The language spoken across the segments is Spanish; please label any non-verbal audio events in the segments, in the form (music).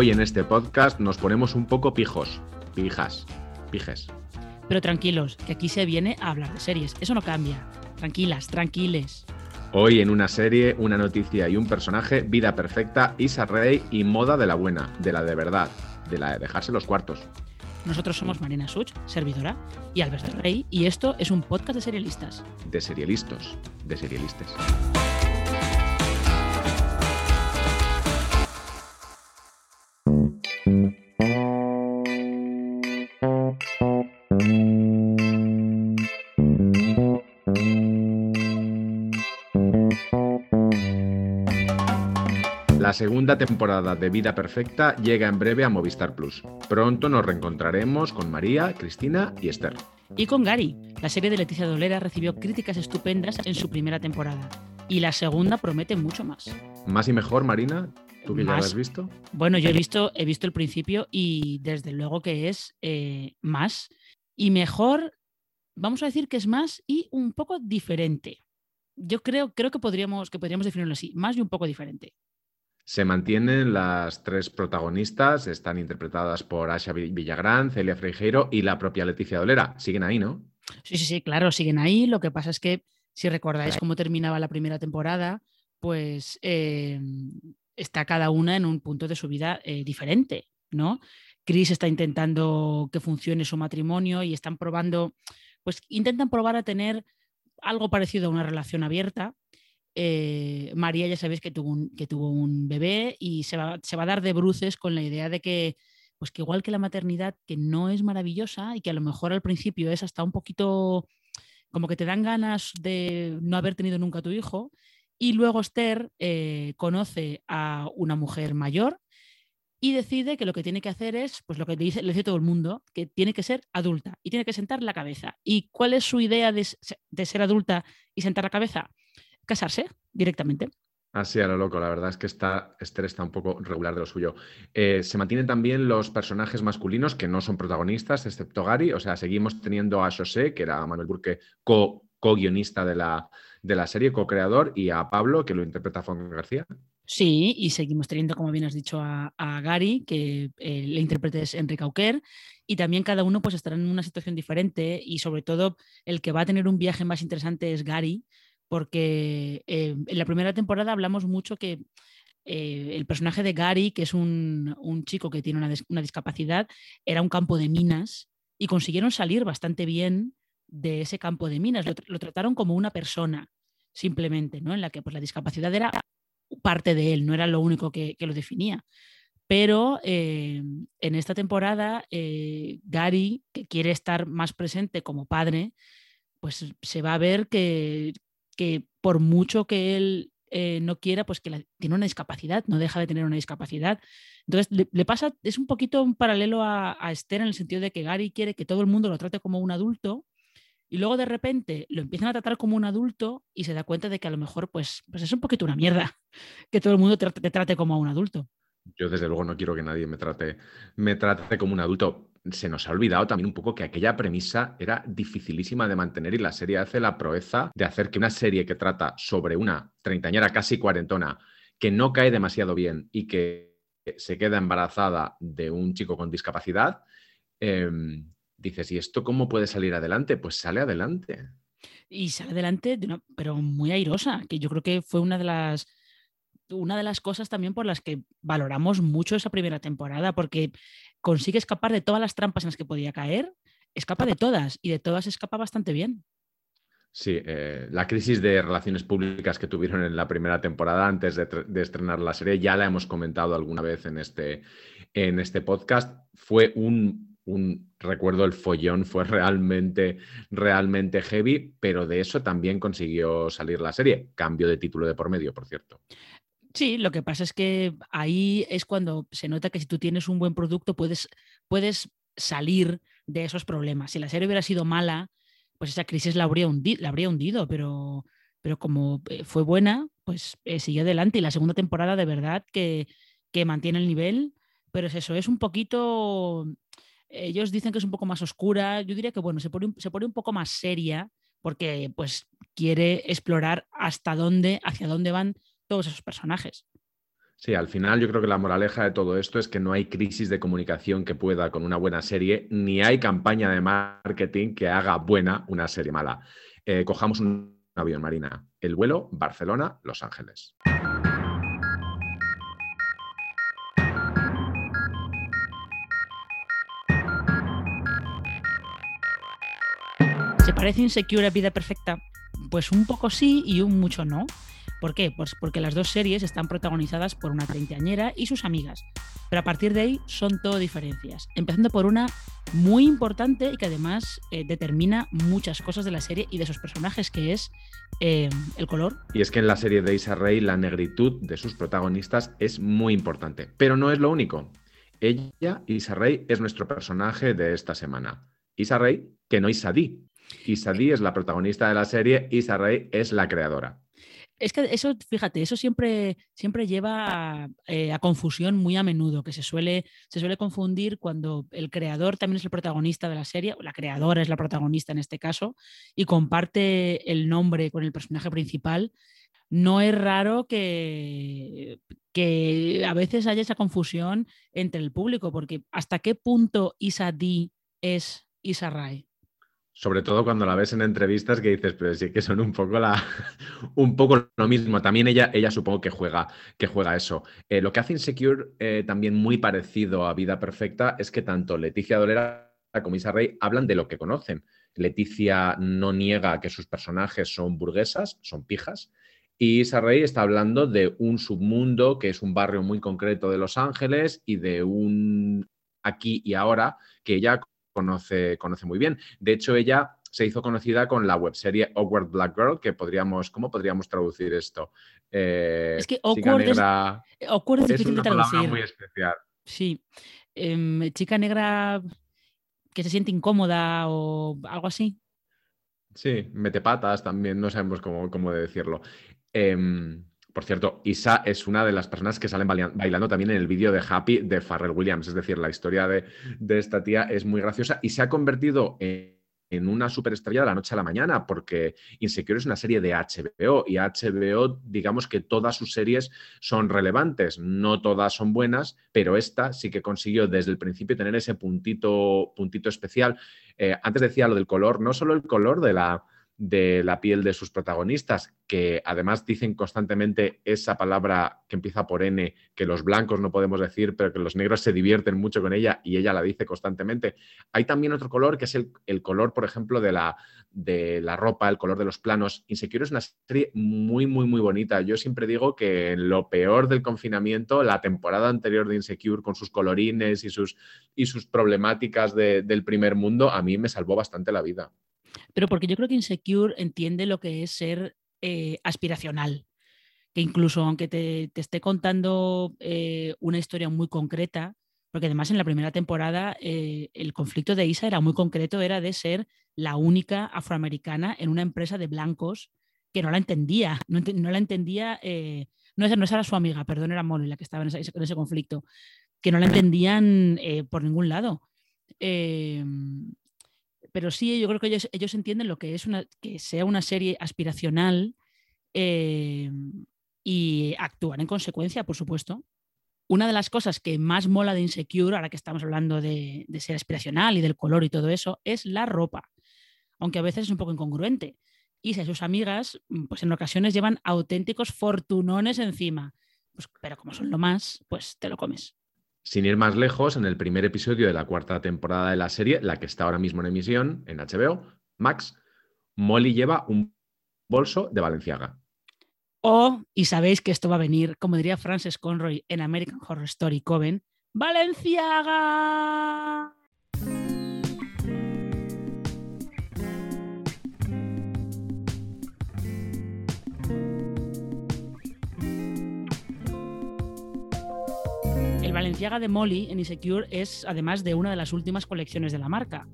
Hoy en este podcast nos ponemos un poco pijos, pijas, pijes. Pero tranquilos, que aquí se viene a hablar de series. Eso no cambia. Tranquilas, tranquiles. Hoy en una serie, una noticia y un personaje, vida perfecta, Isa Rey y moda de la buena, de la de verdad, de la de dejarse los cuartos. Nosotros somos Marina Such, servidora, y Alberto Rey, y esto es un podcast de serialistas. De serialistas, de serialistas. La segunda temporada de Vida Perfecta llega en breve a Movistar Plus. Pronto nos reencontraremos con María, Cristina y Esther. Y con Gary. La serie de Leticia Dolera recibió críticas estupendas en su primera temporada. Y la segunda promete mucho más. ¿Más y mejor, Marina? ¿Tú que ya Más. lo has visto? Bueno, yo he visto, he visto el principio y desde luego que es eh, más y mejor, vamos a decir que es más y un poco diferente. Yo creo, creo que, podríamos, que podríamos definirlo así, más y un poco diferente. Se mantienen las tres protagonistas, están interpretadas por Asha Vi- Villagrán, Celia Freijeiro y la propia Leticia Dolera. Siguen ahí, ¿no? Sí, sí, sí, claro, siguen ahí. Lo que pasa es que si recordáis cómo terminaba la primera temporada, pues eh, está cada una en un punto de su vida eh, diferente, ¿no? Chris está intentando que funcione su matrimonio y están probando, pues intentan probar a tener algo parecido a una relación abierta. Eh, María ya sabéis que tuvo un, que tuvo un bebé y se va, se va a dar de bruces con la idea de que, pues que igual que la maternidad, que no es maravillosa y que a lo mejor al principio es hasta un poquito como que te dan ganas de no haber tenido nunca tu hijo. Y luego Esther eh, conoce a una mujer mayor y decide que lo que tiene que hacer es, pues lo que le dice, le dice todo el mundo, que tiene que ser adulta y tiene que sentar la cabeza. ¿Y cuál es su idea de ser adulta y sentar la cabeza? Casarse directamente. Así a lo loco, la verdad es que está, Esther está un poco regular de lo suyo. Eh, se mantienen también los personajes masculinos que no son protagonistas, excepto Gary. O sea, seguimos teniendo a José, que era Manuel Burke, co- co-guionista de la, de la serie, co-creador, y a Pablo, que lo interpreta Fon García. Sí, y seguimos teniendo, como bien has dicho, a, a Gary, que eh, el intérprete es Enrique Auquer, y también cada uno pues estará en una situación diferente y sobre todo el que va a tener un viaje más interesante es Gary, porque eh, en la primera temporada hablamos mucho que eh, el personaje de Gary, que es un, un chico que tiene una, una discapacidad, era un campo de minas y consiguieron salir bastante bien de ese campo de minas. Lo, tr- lo trataron como una persona, simplemente, ¿no? En la que pues, la discapacidad era parte de él, no era lo único que, que lo definía. Pero eh, en esta temporada, Gary, que quiere estar más presente como padre, pues se va a ver que, que por mucho que él eh, no quiera, pues que tiene una discapacidad, no deja de tener una discapacidad. Entonces, le, pasa, es un poquito un paralelo a, Esther en el sentido de que Gary quiere que todo el mundo lo trate como un adulto y luego de repente lo empiezan a tratar como un adulto y se da cuenta de que a lo mejor pues, pues es un poquito una mierda (laughs) que todo el mundo te, trate- te trate como un adulto. Yo, desde luego, no quiero que nadie me trate, me trate como un adulto. Se nos ha olvidado también un poco que aquella premisa era dificilísima de mantener y la serie hace la proeza de hacer que una serie que trata sobre una treintañera casi cuarentona que no cae demasiado bien y que se queda embarazada de un chico con discapacidad, em, dices, ¿y esto cómo puede salir adelante? Pues sale adelante. Y sale adelante, de una- pero muy airosa, que yo creo que fue una de las una de las cosas también por las que valoramos mucho esa primera temporada, porque consigue escapar de todas las trampas en las que podía caer, escapa de todas y de todas escapa bastante bien. Sí, eh, la crisis de relaciones públicas que tuvieron en la primera temporada antes de, de estrenar la serie, ya la hemos comentado alguna vez en este, en este podcast. Fue un, un- recuerdo el follón, fue realmente, realmente heavy, pero de eso también consiguió salir la serie. Cambio de título de por medio, por cierto. Sí, lo que pasa es que ahí es cuando se nota que si tú tienes un buen producto puedes, puedes salir de esos problemas. Si la serie hubiera sido mala, pues esa crisis la habría, hundi- la habría hundido, pero, pero como eh, fue buena, pues eh, siguió adelante y la segunda temporada de verdad que, que mantiene el nivel, pero es eso, es un poquito, ellos dicen que es un poco más oscura, yo diría que bueno, se pone, un- se pone un poco más seria porque pues quiere explorar hasta dónde, hacia dónde van todos esos personajes. Sí, al final yo creo que la moraleja de todo esto es que no hay crisis de comunicación que pueda con una buena serie, ni hay campaña de marketing que haga buena una serie mala. Eh, cojamos un avión marina. El vuelo Barcelona-Los Ángeles. ¿Se parece Insecure a Vida Perfecta? Pues un poco sí y un mucho no. ¿Por qué? Pues porque las dos series están protagonizadas por una treintañera y sus amigas. Pero a partir de ahí son todo diferencias. Empezando por una muy importante y que además eh, determina muchas cosas de la serie y de sus personajes, que es eh, el color. Y es que en la serie de Isa Rey la negritud de sus protagonistas es muy importante. Pero no es lo único. Ella, Isa Rey, es nuestro personaje de esta semana. Isa Rey, que no Isadí. Isadí es la protagonista de la serie, Isa Rey es la creadora. Es que eso, fíjate, eso siempre, siempre lleva eh, a, confusión muy a menudo, que se suele, se suele confundir cuando el creador también es el protagonista de la serie, o la creadora es la protagonista en este caso, y comparte el nombre con el personaje principal. No es raro que, que a veces haya esa confusión entre el público, porque ¿hasta qué punto Isa D es Isa Rai? Sobre todo cuando la ves en entrevistas que dices, pero sí que son un poco, la, (laughs) un poco lo mismo. También ella, ella supongo que juega, que juega eso. Eh, lo que hace Insecure eh, también muy parecido a Vida Perfecta es que tanto Leticia Dolera como Isa Rey hablan de lo que conocen. Leticia no niega que sus personajes son burguesas, son pijas, y Isa Rey está hablando de un submundo que es un barrio muy concreto de Los Ángeles y de un aquí y ahora que ella conoce, conoce muy bien. De hecho, ella se hizo conocida con la webserie Awkward Black Girl, que podríamos, ¿cómo podríamos traducir esto? Eh, es que Awkward, negra, es, awkward es, difícil de traducir. muy especial. Sí. Em, chica negra que se siente incómoda o algo así. Sí, mete patas también, no sabemos cómo, cómo decirlo. Em, por cierto, Isa es una de las personas que salen bailando también en el vídeo de Happy de Farrell Williams. Es decir, la historia de, esta tía es muy graciosa y se ha convertido en, una superestrella de la noche a la mañana, porque Insecure es una serie de HBO y HBO, digamos que todas sus series son relevantes, no todas son buenas, pero esta sí que consiguió desde el principio tener ese puntito, puntito especial. Eh, antes decía lo del color, no solo el color de la de la piel de sus protagonistas, que además dicen constantemente esa palabra que empieza por N, que los blancos no podemos decir, pero que los negros se divierten mucho con ella y ella la dice constantemente. Hay también otro color que es el, color, por ejemplo, de la, de la ropa, el color de los planos. Insecure es una serie muy, muy, muy bonita. Yo siempre digo que en lo peor del confinamiento, la temporada anterior de Insecure, con sus colorines y sus, y sus problemáticas del primer mundo, a mí me salvó bastante la vida. Pero porque yo creo que Insecure entiende lo que es ser eh, aspiracional. Que incluso aunque te, esté contando eh, una historia muy concreta, porque además en la primera temporada eh, el conflicto de Isa era muy concreto, era de ser la única afroamericana en una empresa de blancos que no la entendía, no, la entendía, no, no era su amiga, perdón, era Molly la que estaba en ese, en ese conflicto, que no la entendían por ningún lado pero sí, yo creo que ellos, ellos entienden lo que es una, que sea una serie aspiracional eh, y actúan en consecuencia, por supuesto. Una de las cosas que más mola de Insecure, ahora que estamos hablando de, ser aspiracional y del color y todo eso, es la ropa, aunque a veces es un poco incongruente. Y si a sus amigas, pues en ocasiones llevan auténticos fortunones encima. Pues, pero como son lo más, pues te lo comes. Sin ir más lejos, en el primer episodio de la cuarta temporada de la serie, la que está ahora mismo en emisión en HBO, Max, Molly lleva un bolso de Valenciaga. Oh, y sabéis que esto va a venir, como diría Frances Conroy en American Horror Story Coven, ¡Valenciaga! Valenciaga de Molly en Insecure es además de una de las últimas colecciones de la marca.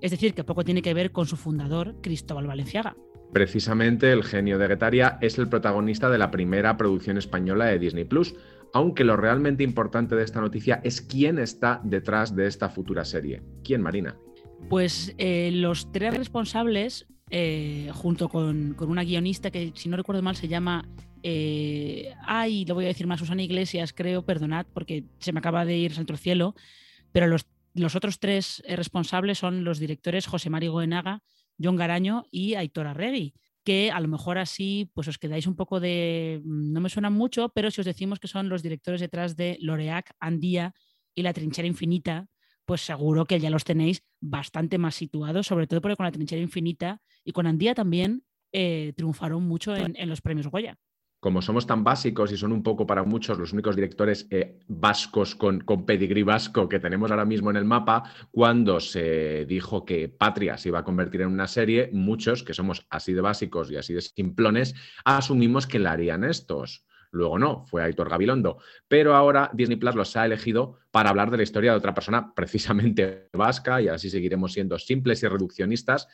Es decir, que poco tiene que ver con su fundador, Cristóbal Valenciaga. Precisamente el genio de Guetaria es el protagonista de la primera producción española de Disney Plus, aunque lo realmente importante de esta noticia es quién está detrás de esta futura serie. ¿Quién, Marina? Pues eh, los tres responsables eh, junto con, una guionista que, si no recuerdo mal, se llama. Eh, ay, lo voy a decir más, Susana Iglesias, creo, perdonad, porque se me acaba de ir Santo Cielo, pero los, otros tres responsables son los directores José Mario Goenaga, John Garaño y Aitor Arregui que a lo mejor así pues os quedáis un poco de, no me suenan mucho, pero si os decimos que son los directores detrás de Loreac, Andía y La Trinchera Infinita, pues seguro que ya los tenéis bastante más situados, sobre todo porque con La Trinchera Infinita y con Andía también eh, triunfaron mucho en, los premios Goya como somos tan básicos y son un poco para muchos los únicos directores eh, vascos con, con pedigrí vasco que tenemos ahora mismo en el mapa, cuando se dijo que Patria se iba a convertir en una serie, muchos que somos así de básicos y así de simplones, asumimos que la harían estos. Luego no, fue Aitor Gabilondo. Pero ahora Disney Plus los ha elegido para hablar de la historia de otra persona precisamente (laughs) vasca y así seguiremos siendo simples y reduccionistas,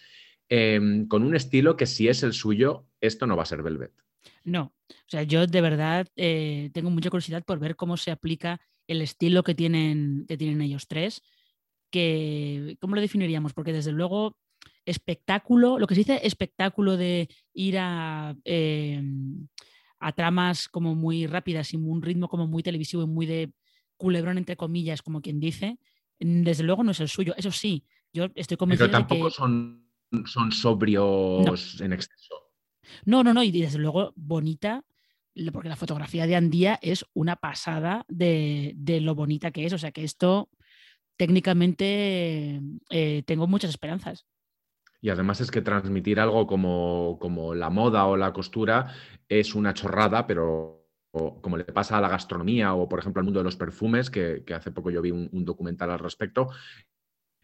em, con un estilo que si es el suyo, esto no va a ser Velvet. No, o sea, yo de verdad eh, tengo mucha curiosidad por ver cómo se aplica el estilo que tienen, que tienen ellos tres. Que, ¿Cómo lo definiríamos? Porque desde luego espectáculo, lo que se dice espectáculo de ir a, a tramas como muy rápidas y un ritmo como muy televisivo y muy de culebrón, entre comillas, como quien dice, desde luego no es el suyo. Eso sí, yo estoy convencido Pero tampoco son, son sobrios en exceso. No, no, no, y desde luego bonita, porque la fotografía de Andía es una pasada de, lo bonita que es. O sea que esto técnicamente eh, tengo muchas esperanzas. Y además es que transmitir algo como, como la moda o la costura es una chorrada, pero como le pasa a la gastronomía o, por ejemplo, al mundo de los perfumes, que, hace poco yo vi un, documental al respecto,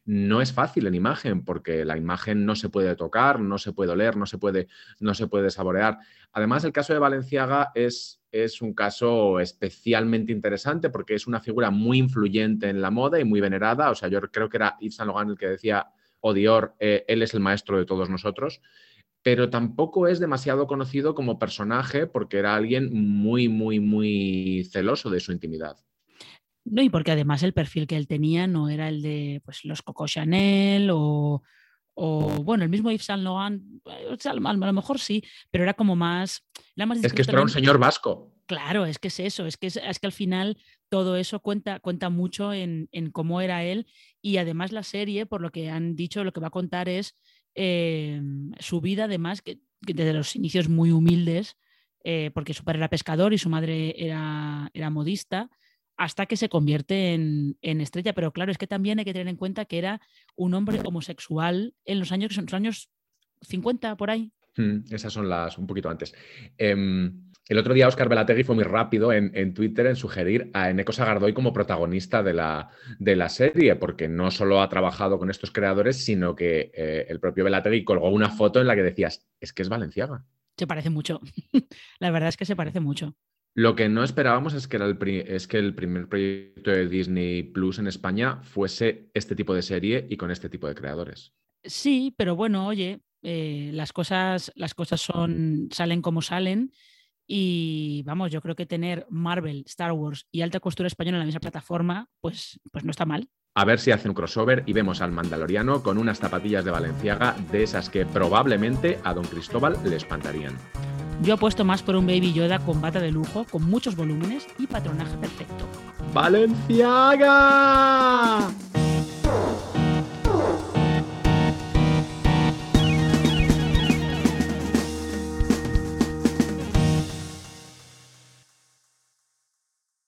no es fácil en imagen porque la imagen no se puede tocar, no se puede oler, no se puede, no se puede saborear. Además, el caso de Valenciaga es, es un caso especialmente interesante porque es una figura muy influyente en la moda y muy venerada. O sea, yo creo que era Yves Saint Laurent el que decía o Dior, eh, él es el maestro de todos nosotros, pero tampoco es demasiado conocido como personaje porque era alguien muy, muy, muy celoso de su intimidad. No, y porque además el perfil que él tenía no era el de pues, los Coco Chanel o, bueno, el mismo Yves Saint Laurent, eh, a lo mejor sí, pero era como más... es que esto era un señor vasco. Claro, es que es eso, es que, es, que al final todo eso cuenta, cuenta mucho en, cómo era él y además la serie, por lo que han dicho, lo que va a contar es eh, su vida, además, que, desde los inicios muy humildes, eh, porque su padre era pescador y su madre era, era modista, hasta que se convierte en, estrella. Pero claro, es que también hay que tener en cuenta que era un hombre homosexual en los años, los años 50, por ahí. Mm, esas son las un poquito antes. Em, el otro día Oscar Belategui fue muy rápido en, Twitter en sugerir a Eneco Sagardoy como protagonista de la, de la, serie, porque no solo ha trabajado con estos creadores, sino que eh, el propio Belategui colgó una foto en la que decías, es que es Valenciaga. Se parece mucho. (laughs) la verdad es que se parece mucho. Lo que no esperábamos es que, era el es que el primer proyecto de Disney Plus en España fuese este tipo de serie y con este tipo de creadores. Sí, pero bueno, oye, eh, las, cosas, las cosas son, salen como salen y vamos, yo creo que tener Marvel, Star Wars y alta costura española en la misma plataforma, pues, pues no está mal. A ver si hacen un crossover y vemos al Mandaloriano con unas zapatillas de Valenciaga de esas que probablemente a Don Cristóbal le espantarían. Yo apuesto más por un Baby Yoda con bata de lujo, con muchos volúmenes y patronaje perfecto. ¡Valenciaga!